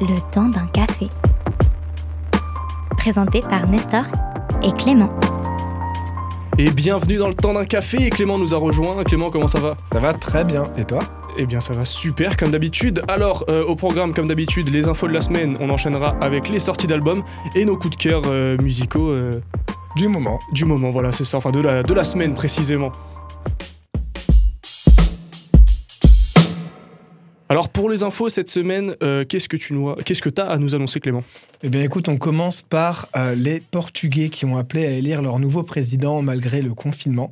Le temps d'un café. Présenté par Nestor et Clément. Et bienvenue dans le temps d'un café. Et Clément nous a rejoint. Clément, comment ça va? Ça va très bien. Et toi? Eh bien, ça va super comme d'habitude. Alors, euh, au programme, comme d'habitude, les infos de la semaine. On enchaînera avec les sorties d'albums et nos coups de cœur euh, musicaux euh, Du moment. du moment. Voilà, c'est ça. Enfin, de la, de la semaine précisément. Alors, pour les infos cette semaine, euh, qu'est-ce que tu nous as, qu'est-ce que as à nous annoncer, Clément? Eh bien, écoute, on commence par euh, les Portugais qui ont appelé à élire leur nouveau président malgré le confinement.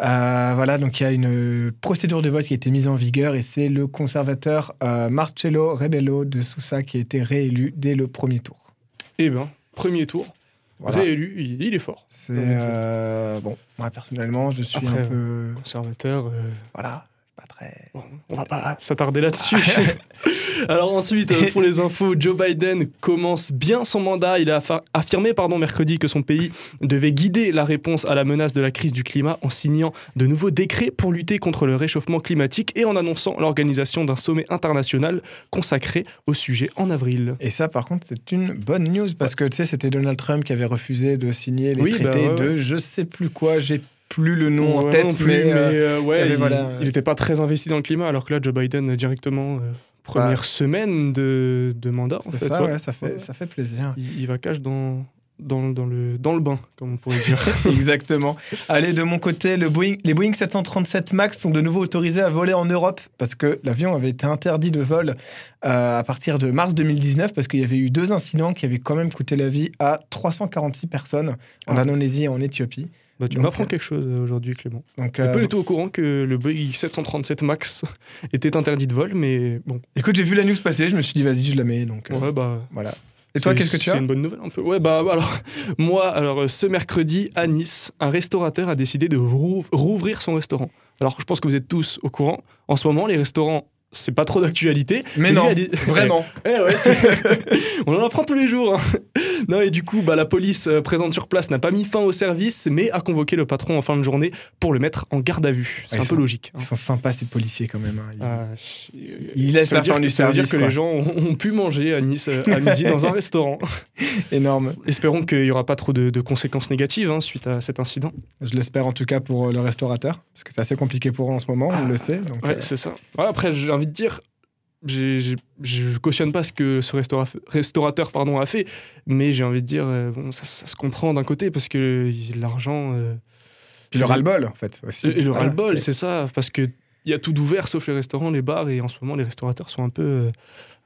Euh, voilà, donc il y a une procédure de vote qui a été mise en vigueur et c'est le conservateur Marcelo Rebelo de Sousa qui a été réélu dès le premier tour. Eh bien, premier tour, Voilà. réélu, il, il est fort. C'est bon, moi personnellement, je suis Après, un peu Conservateur. voilà, pas très. Bon, on va pas s'attarder là-dessus. Alors ensuite, euh, pour les infos, Joe Biden commence bien son mandat. Il a affirmé pardon, mercredi que son pays devait guider la réponse à la menace de la crise du climat en signant de nouveaux décrets pour lutter contre le réchauffement climatique et en annonçant l'organisation d'un sommet international consacré au sujet en avril. Et ça, par contre, c'est une bonne news parce que tu sais, c'était Donald Trump qui avait refusé de signer les Oui, bah traités ouais, de ouais. je sais plus quoi, j'ai plus le nom en tête, plus, mais, euh, euh, ouais, il y avait, il- voilà, il n'était pas très investi dans le climat, alors que là, Joe Biden, directement, euh, première Bah. semaine de, de mandat. en c'est fait, ça, ouais. ouais, ça fait, Ouais. ça fait plaisir. Il, il va cache dans, dans, dans, le, dans le bain, comme on pourrait dire. Exactement. Allez, de mon côté, le Boeing, les Boeing 737 MAX sont de nouveau autorisés à voler en Europe parce que l'avion avait été interdit de vol euh, à partir de mars 2019 parce qu'il y avait eu deux incidents qui avaient quand même coûté la vie à 346 personnes en Ah. Indonésie et en Éthiopie. Bah, tu m'apprends euh, quelque chose euh, aujourd'hui, Clément. Donc, euh, pas du tout au courant que le Boeing 737 MAX était interdit de vol, mais bon. écoute, j'ai vu la news passer, je me suis dit, vas-y, je la mets. Donc, euh, Ouais, bah. voilà. Et toi, c'est- qu'est-ce que tu C'est as une bonne nouvelle un peu. Ouais, bah alors, moi, alors euh, ce mercredi à Nice, un restaurateur a décidé de rou- rouvrir son restaurant. Alors, je pense que vous êtes tous au courant. En ce moment, les restaurants, c'est pas trop d'actualité. Mais non, dit- vraiment. Eh ouais, on en apprend tous les jours. hein. Non, et du coup, bah, la police euh, présente sur place n'a pas mis fin au service, mais a convoqué le patron en fin de journée pour le mettre en garde à vue. C'est Ouais, un ils peu logique. hein. Ils sont sympas, ces policiers, quand même. hein. Ils- Ah, Il laisse ça veut la fin du ça veut dire service, que quoi. les gens ont, ont pu manger à Nice euh, à midi dans un restaurant. Énorme. Espérons qu'il n'y aura pas trop de, de conséquences négatives hein, suite à cet incident. Je l'espère en tout cas pour euh, le restaurateur, parce que c'est assez compliqué pour eux en ce moment, on le sait. Donc, Ouais, euh, c'est ça. Ouais, après, envie de dire, j'ai- je cautionne pas ce que ce restaura- restaurateur pardon, a fait, mais j'ai envie de dire, euh, bon, ça, ça se comprend d'un côté parce que l'argent. euh, Puis le ras-le-bol, en fait. Aussi. Et le Voilà, ras-le-bol, c'est- ça, parce que il y a tout d'ouvert sauf les restaurants, les bars, et en ce moment, les restaurateurs sont un peu, euh,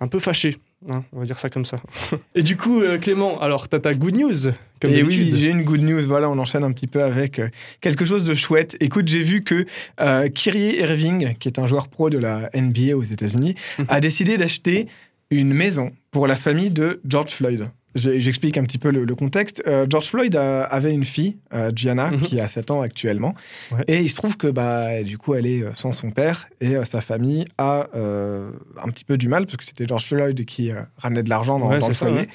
un peu fâchés. Hein, on va dire ça comme ça. et du coup, euh, Clément, alors, t'as ta good news, comme Et d'habitude. oui, j'ai une good news. Voilà, on enchaîne un petit peu avec euh, quelque chose de chouette. Écoute, j'ai vu que euh, Kyrie Irving, qui est un joueur pro de la NBA aux États-Unis, Mhm. a décidé d'acheter une maison pour la famille de George Floyd. Je- J'explique un petit peu le, le contexte. Euh, George Floyd a- avait une fille, euh, Gianna, Mhm. qui a 7 ans actuellement. Ouais. Et il se trouve que bah, du coup, elle est euh, sans son père et euh, sa famille a un petit peu du mal parce que c'était George Floyd qui ramenait de l'argent dans, Ouais, dans le ça, foyer. ouais.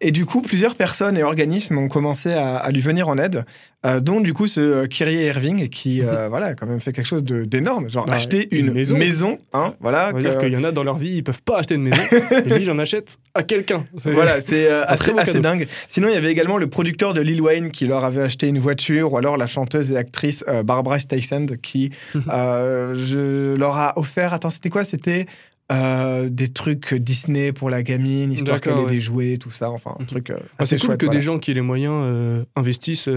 Et du coup, plusieurs personnes et organismes ont commencé à, à lui venir en aide, euh, dont du coup ce euh, Kyrie Irving qui euh, voilà, a quand même fait quelque chose d'énorme, genre Bah, acheter une une, maison. maison, hein, voilà. On va que- dire qu'il y en a dans leur vie, ils peuvent pas acheter de maison. et lui, j'en achète à quelqu'un. C'est- Voilà, c'est assez, dingue. Sinon, il y avait également le producteur de Lil Wayne qui leur avait acheté une voiture, ou alors la chanteuse et actrice Barbara Streisand qui Mhm. je leur a offert. Attends, c'était quoi? C'était euh, des trucs Disney pour la gamine, histoire qu'elle ait ouais. des jouets, tout ça. Enfin, un Mhm. truc. euh, Ah, c'est cool chouette, que voilà. des gens qui aient les moyens euh, investissent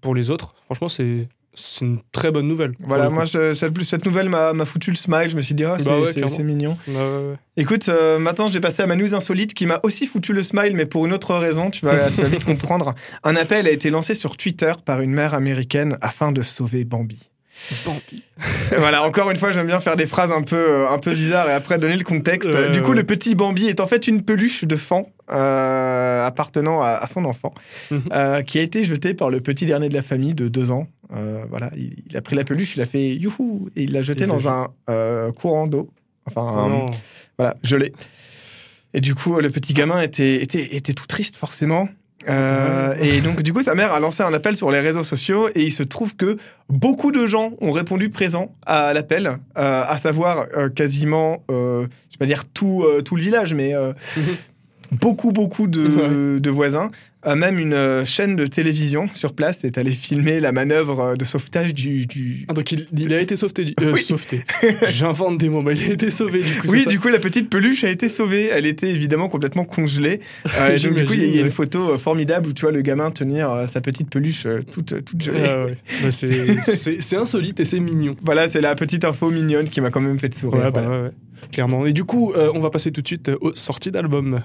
pour les autres. Franchement, c'est c'est une très bonne nouvelle. Voilà, moi, je- cette, cette nouvelle m'a foutu le smile. Je me suis dit, c'est Bah ouais, c'est- mignon. Ouais, ouais, ouais. Écoute, euh, maintenant, j'ai passé à ma news insolite qui m'a aussi foutu le smile, mais pour une autre raison. Tu vas, tu vas vite comprendre. Un appel a été lancé sur Twitter par une mère américaine afin de sauver Bambi. Bambi. Voilà, encore une fois, j'aime bien faire des phrases un peu, euh, un peu bizarres et après donner le contexte. Du coup, le petit Bambi est en fait une peluche de fan euh, appartenant à, à son enfant, Mhm. euh, qui a été jeté par le petit dernier de la famille de deux ans. Voilà, il, il a pris la peluche, il a fait youhou et il l'a jeté Il l'a dans un courant d'eau. Enfin, Oh un- voilà, gelé. Et du coup, le petit gamin était, était, était tout triste, forcément. Euh, et donc, du coup, sa mère a lancé un appel sur les réseaux sociaux et il se trouve que beaucoup de gens ont répondu présent à l'appel, euh, à savoir euh, quasiment, je vais pas dire tout, tout le village, mais beaucoup, beaucoup de, de voisins. Euh, même une euh, chaîne de télévision sur place est allée filmer la manœuvre euh, de sauvetage du. du... Ah, donc il, il, a été sauveté. Du... Euh, Oui. sauveté. J'invente des mots, mais il a été sauvé du coup. Oui, ça du coup, la petite peluche a été sauvée. Elle était évidemment complètement congelée. Et donc, du coup, il y a- y, une photo formidable où tu vois le gamin tenir sa petite peluche toute, toute gelée. Ah ouais. Bah, c'est- insolite et c'est mignon. Voilà, c'est la petite info mignonne qui m'a quand même fait sourire. Ouais, bah, voilà. ouais. Clairement. Et du coup, on va passer tout de suite aux sorties d'albums.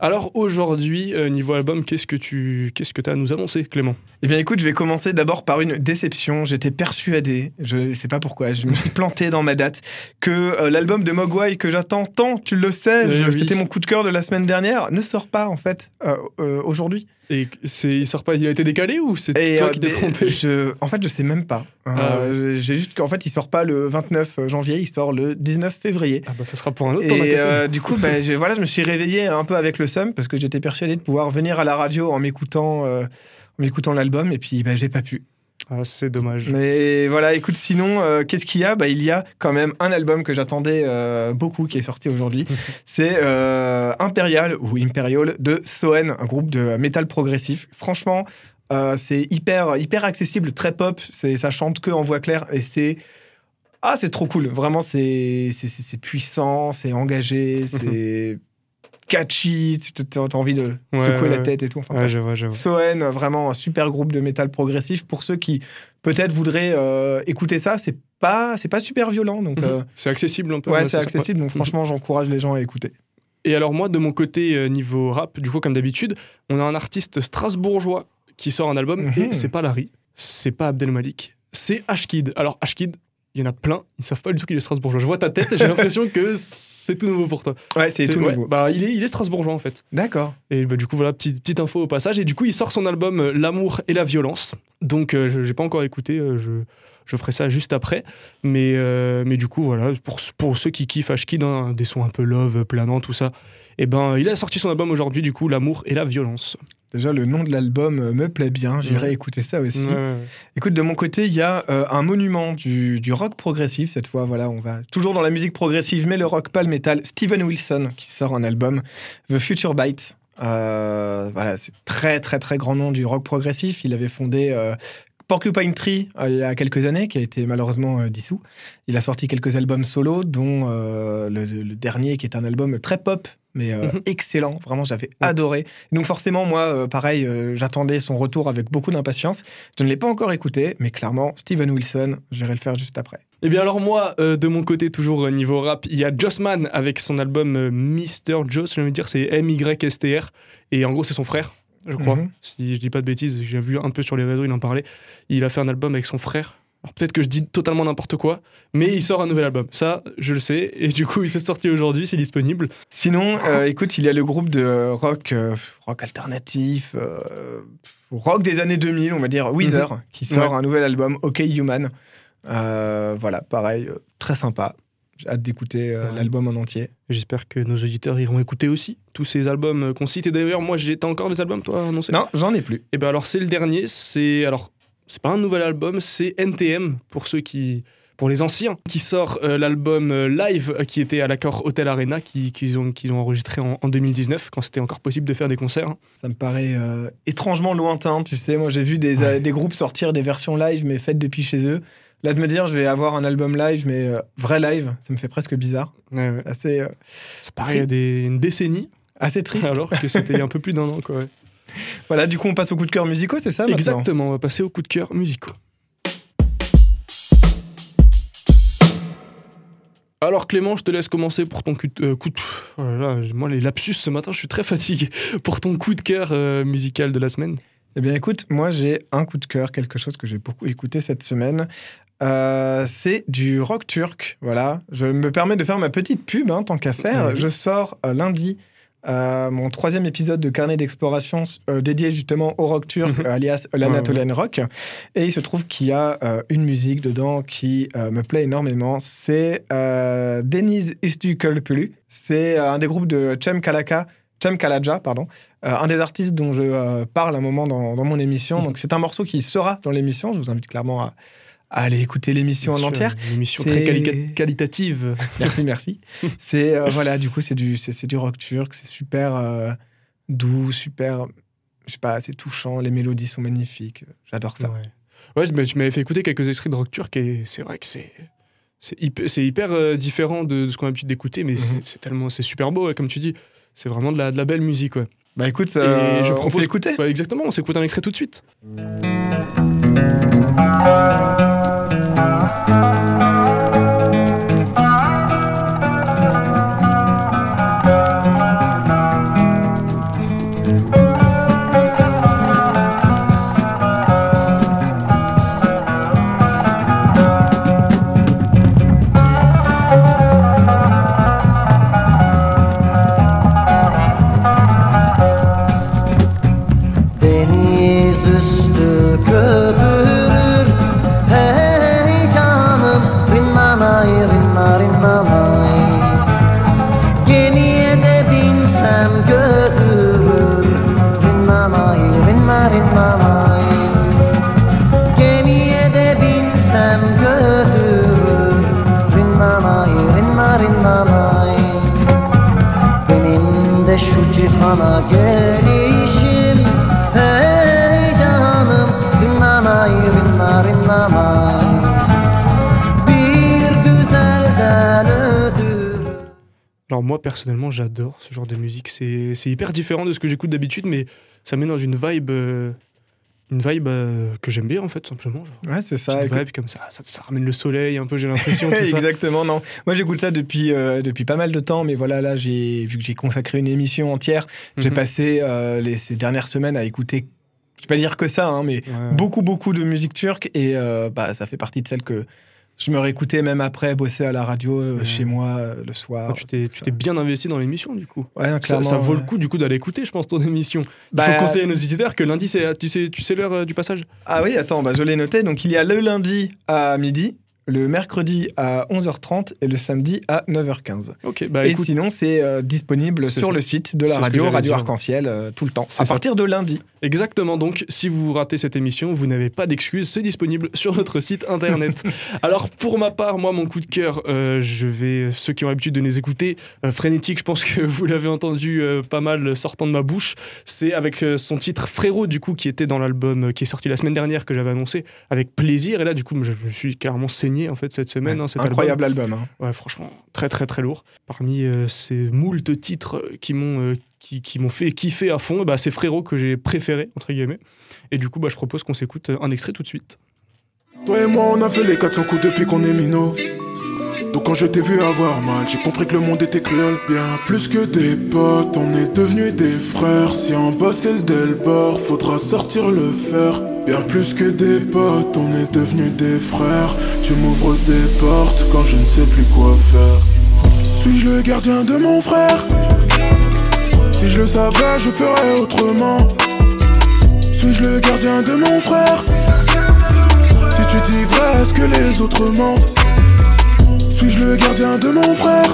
Alors aujourd'hui, euh, niveau album, qu'est-ce que tu qu'est-ce que as à nous annoncer, Clément? Eh bien, écoute, je vais commencer d'abord par une déception. J'étais persuadé, je sais pas pourquoi, je me suis planté dans ma date, que euh, l'album de Mogwai que j'attends tant, tu le sais, Eh oui. c'était mon coup de cœur de la semaine dernière, ne sort pas en fait euh, aujourd'hui. Et c'est il sort pas, il a été décalé ou c'est Et toi euh, qui t'es trompé je, en fait, je sais même pas. Euh, Ah J'ai juste qu'en fait, il sort pas le 29 janvier, il sort le 19 février. Ah bah ça sera pour un autre Et euh, du coup, bah, je, voilà, je me suis réveillé un peu avec le seum parce que j'étais persuadé de pouvoir venir à la radio en m'écoutant, euh, en m'écoutant l'album et puis bah, j'ai pas pu. Ah c'est dommage. Mais voilà, écoute, sinon, euh, qu'est-ce qu'il y a? Bah, Il y a quand même un album que j'attendais euh, beaucoup qui est sorti aujourd'hui. C'est euh, Imperial ou Imperial de Soen, un groupe de métal progressif. Franchement, euh, c'est hyper, hyper accessible, très pop. C'est, ça chante que en voix claire et c'est. Ah, c'est trop cool. Vraiment, c'est, c'est, c'est- c'est puissant, c'est engagé, c'est catchy. tu- T'as envie de Ouais, secouer ouais, la tête et tout. Enfin, Ouais, je vois, je vois. Soen, vraiment un super groupe de métal progressif. Pour ceux qui peut-être voudraient euh, écouter ça, c'est pas c'est pas super violent, donc euh, C'est accessible un peu. ouais, ouais, c'est ça. accessible. Donc Mhm. franchement, j'encourage les gens à écouter. Et alors moi, de mon côté, euh, niveau rap, du coup, comme d'habitude, on a un artiste strasbourgeois qui sort un album Mhm. et c'est pas Larry, c'est pas Abdelmalik, c'est Ashkid. Alors Ashkid, il y en a plein, ils savent pas du tout qu'il est strasbourgeois. Je vois ta tête, j'ai l'impression que c'est tout nouveau pour toi. Ouais, c'est tout ouais, nouveau. Bah, il est, il est strasbourgeois en fait. D'accord. Et bah, du coup, voilà, petite, petite info au passage. Et du coup, il sort son album euh, L'amour et la violence. Donc, euh, je n'ai pas encore écouté, euh, je, je ferai ça juste après. Mais, mais du coup, voilà, pour, pour ceux qui kiffent Ashkid, hein, des sons un peu love, planants, tout ça, et ben, il a sorti son album aujourd'hui, du coup, L'amour et la violence. Déjà, le nom de l'album euh, me plaît bien. J'irai écouter ça aussi. Écoute, de mon côté, il y a euh, un monument du, du rock progressif. Cette fois, voilà, on va toujours dans la musique progressive, mais le rock, pas le métal. Steven Wilson qui sort un album, The Future Bite. Euh, voilà, c'est très très très grand nom du rock progressif. Il avait fondé euh, Porcupine Tree euh, il y a quelques années, qui a été malheureusement euh, dissous. Il a sorti quelques albums solo, dont euh, le, le dernier qui est un album très pop, mais Mhm. excellent. Vraiment, j'avais adoré. Donc forcément, moi, pareil, j'attendais son retour avec beaucoup d'impatience. Je ne l'ai pas encore écouté, mais clairement, Steven Wilson, j'irai le faire juste après. Eh bien alors moi, euh, de mon côté, toujours niveau rap, il y a Jossman avec son album euh, Mr. Joss, je veux dire c'est M-Y-S-T-R, et en gros c'est son frère, je crois, Mhm. si je dis pas de bêtises, j'ai vu un peu sur les réseaux, il en parlait, il a fait un album avec son frère, alors peut-être que je dis totalement n'importe quoi, mais il sort un nouvel album, ça je le sais, et du coup il s'est sorti aujourd'hui, c'est disponible. Sinon, euh, écoute, il y a le groupe de rock, euh, rock alternatif, euh, rock des années 2000, on va dire Weezer, qui sort un nouvel album, OK Human. Voilà, pareil, très sympa. J'ai hâte d'écouter euh, Ouais. l'album en entier. J'espère que nos auditeurs iront écouter aussi tous ces albums euh, qu'on cite, et d'ailleurs moi j'ai t'as encore des albums toi annoncés Non, j'en ai plus. Et ben alors c'est le dernier, c'est alors c'est pas un nouvel album, c'est NTM pour ceux qui pour les anciens qui sort euh, l'album euh, live euh, qui était à l'accord Hotel Arena qui qu'ils ont ont enregistré en, en 2019 quand c'était encore possible de faire des concerts. hein. Ça me paraît étrangement lointain, tu sais. Moi, j'ai vu des, Ouais. des groupes sortir des versions live, mais faites depuis chez eux. Là, de me dire, je vais avoir un album live, mais euh, vrai live, ça me fait presque bizarre. C'est assez, euh, C'est pareil, il y a des, une décennie assez triste. alors que c'était il y a un peu plus d'un an quoi. ouais. Voilà, du coup, on passe au coup de cœur musicaux, c'est ça Exactement, on va passer au coup de cœur musicaux. Alors Clément, je te laisse commencer pour ton coup de... euh, coup de- oh là là, moi les lapsus ce matin, je suis très fatigué. Pour ton coup de cœur euh, musical de la semaine. Eh bien, écoute, moi, j'ai un coup de cœur, quelque chose que j'ai beaucoup écouté cette semaine. Euh, c'est du rock turc. Voilà. Je me permets de faire ma petite pub, hein, tant qu'à faire. Je sors euh, lundi euh, mon troisième épisode de carnet d'exploration dédié justement au rock turc, Mhm. alias l'Anatolian Rock. Et il se trouve qu'il y a une musique dedans qui me plaît énormément. C'est Deniz Istiklpulu. C'est un des groupes de Cem Kalaka. Cem Kalaja, pardon, euh, un des artistes dont je euh, parle un moment dans, dans mon émission. Mhm. Donc c'est un morceau qui sera dans l'émission. Je vous invite clairement à, Allez écouter l'émission en entière. Une émission très quali- qualitative. Merci, merci. c'est euh, voilà, du coup, c'est du, c'est, du rock turc, c'est super euh, doux, super, je sais pas, c'est touchant, les mélodies sont magnifiques. J'adore ça. Ouais, ouais mais tu m'avais fait écouter quelques extraits de rock turc et c'est vrai que c'est. C'est hyper, euh, différent de, de ce qu'on a l'habitude d'écouter, mais c'est- Mhm. c'est tellement, c'est super beau, ouais, comme tu dis. C'est vraiment de la, de la belle musique, ouais. Bah écoute, je on propose peut écouter. Ouais, exactement, on s'écoute un extrait tout de suite. Deniz Alors moi personnellement j'adore ce genre de musique. C'est c'est hyper différent de ce que j'écoute d'habitude, mais ça met dans une vibe, euh, une vibe euh, que j'aime bien en fait simplement. Genre, Ouais, c'est ça. écoute. vibe comme ça, ça, ça ramène le soleil un peu. J'ai l'impression. Exactement, non. Moi, j'écoute ça depuis, euh, depuis pas mal de temps, mais voilà, là, j'ai vu que j'ai consacré une émission entière. J'ai Mhm. passé euh, les, ces dernières semaines à écouter, je vais pas dire que ça, hein, mais Ouais. beaucoup, beaucoup de musique turque, et bah, ça fait partie de celles que je me réécoutais même après bosser à la radio euh, chez moi euh, le soir. Ah, tu t'es bien investi dans l'émission du coup. Ouais, non, Ça, vaut le coup du coup d'aller écouter, je pense, ton émission. Il Bah, faut conseiller à nos auditeurs que lundi, c'est, tu sais, tu sais l'heure euh, du passage Ah oui, attends, bah, je l'ai noté. Donc, il y a le lundi à midi, le mercredi à 11h30 et le samedi à 9h15. Ok, bah et écoute, sinon, c'est euh, disponible sur ça. le site de la radio, Radio. Arc-en-Ciel, euh, tout le temps. À ça. partir de lundi. exactement. Donc, si vous ratez cette émission, vous n'avez pas d'excuses, c'est disponible sur notre site internet. Alors, pour ma part, moi, mon coup de cœur, euh, je vais, ceux qui ont l'habitude de nous écouter, Frénétique, je pense que vous l'avez entendu pas mal sortant de ma bouche. C'est avec son titre Frérot, du coup, qui était dans l'album qui est sorti la semaine dernière que j'avais annoncé, avec plaisir. Et là, du coup, je me suis carrément saigné en fait cette semaine. hein, cet album. Incroyable album. hein. Ouais, franchement, très très très lourd. Parmi euh, ces moult titres euh, qui m'ont euh, qui, qui m'ont fait kiffer à fond, bah, c'est Frérot que j'ai préféré, entre guillemets. Et du coup, bah, je propose qu'on s'écoute un extrait tout de suite. Toi et moi, on a fait les 400 coups depuis qu'on est minot. Donc quand je t'ai vu avoir mal, j'ai compris que le monde était cruel. Bien plus que des potes, on est devenus des frères. Si en bas c'est le Delbar, faudra sortir le fer. Bien plus que des potes, on est devenus des frères. Tu m'ouvres des portes quand je ne sais plus quoi faire. Suis-je le gardien de mon frère? Si je le savais, je ferais autrement. Suis-je le gardien de mon frère? Si tu dis vrai, est-ce que les autres mentent? Suis-je le gardien de mon frère?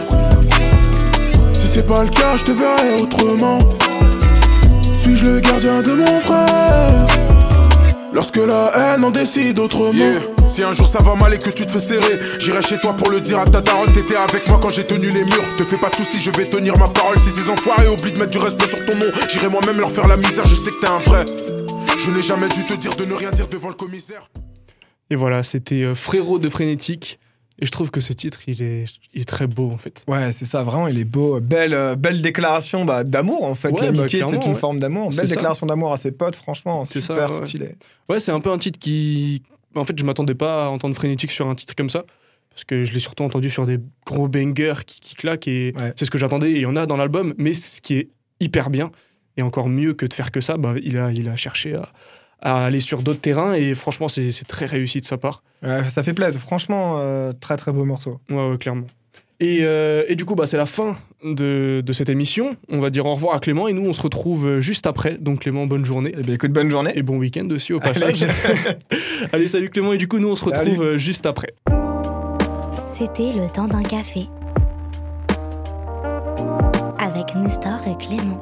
Si c'est pas le cas, je te verrai autrement Suis-je le gardien de mon frère? Lorsque la haine en décide autrement. Si un jour ça va mal et que tu te fais serrer J'irai chez toi pour le dire à ta daronne T'étais avec moi quand j'ai tenu les murs. Te fais pas de soucis, je vais tenir ma parole. Si ces enfoirés oublient de mettre du respect sur ton nom J'irai moi-même leur faire la misère, je sais que t'es un vrai. Je n'ai jamais dû te dire de ne rien dire devant le commissaire. Et voilà, c'était euh, Frérot de Frénétique. Et je trouve que ce titre, il est, il est très beau en fait. Ouais, c'est ça, vraiment, il est beau. Belle, euh, belle déclaration bah, d'amour, en fait. Ouais, L'amitié, bah, c'est une ouais. forme d'amour. Belle déclaration d'amour à ses potes, franchement, super ça, ouais. stylé. Ouais, c'est un peu un titre qui. En fait, je m'attendais pas à entendre Frénétique sur un titre comme ça. Parce que je l'ai surtout entendu sur des gros bangers qui, qui claquent. Et c'est ce que j'attendais. Et il y en a dans l'album. Mais ce qui est hyper bien, et encore mieux que de faire que ça, bah, il, a, il a cherché à, à aller sur d'autres terrains. Et franchement, c'est c'est très réussi de sa part. Ouais, ça fait plaisir, franchement, euh, très très beau morceau. Ouais, ouais, clairement. Et, euh, et du coup, bah, c'est la fin de, de cette émission. On va dire au revoir à Clément et nous, on se retrouve juste après. Donc, Clément, bonne journée. Eh bien, écoute, bonne journée. Et bon week-end aussi au passage. Allez, salut Clément. Et du coup, nous, on se retrouve Salut. euh, juste après. C'était le temps d'un café. Avec Nestor et Clément.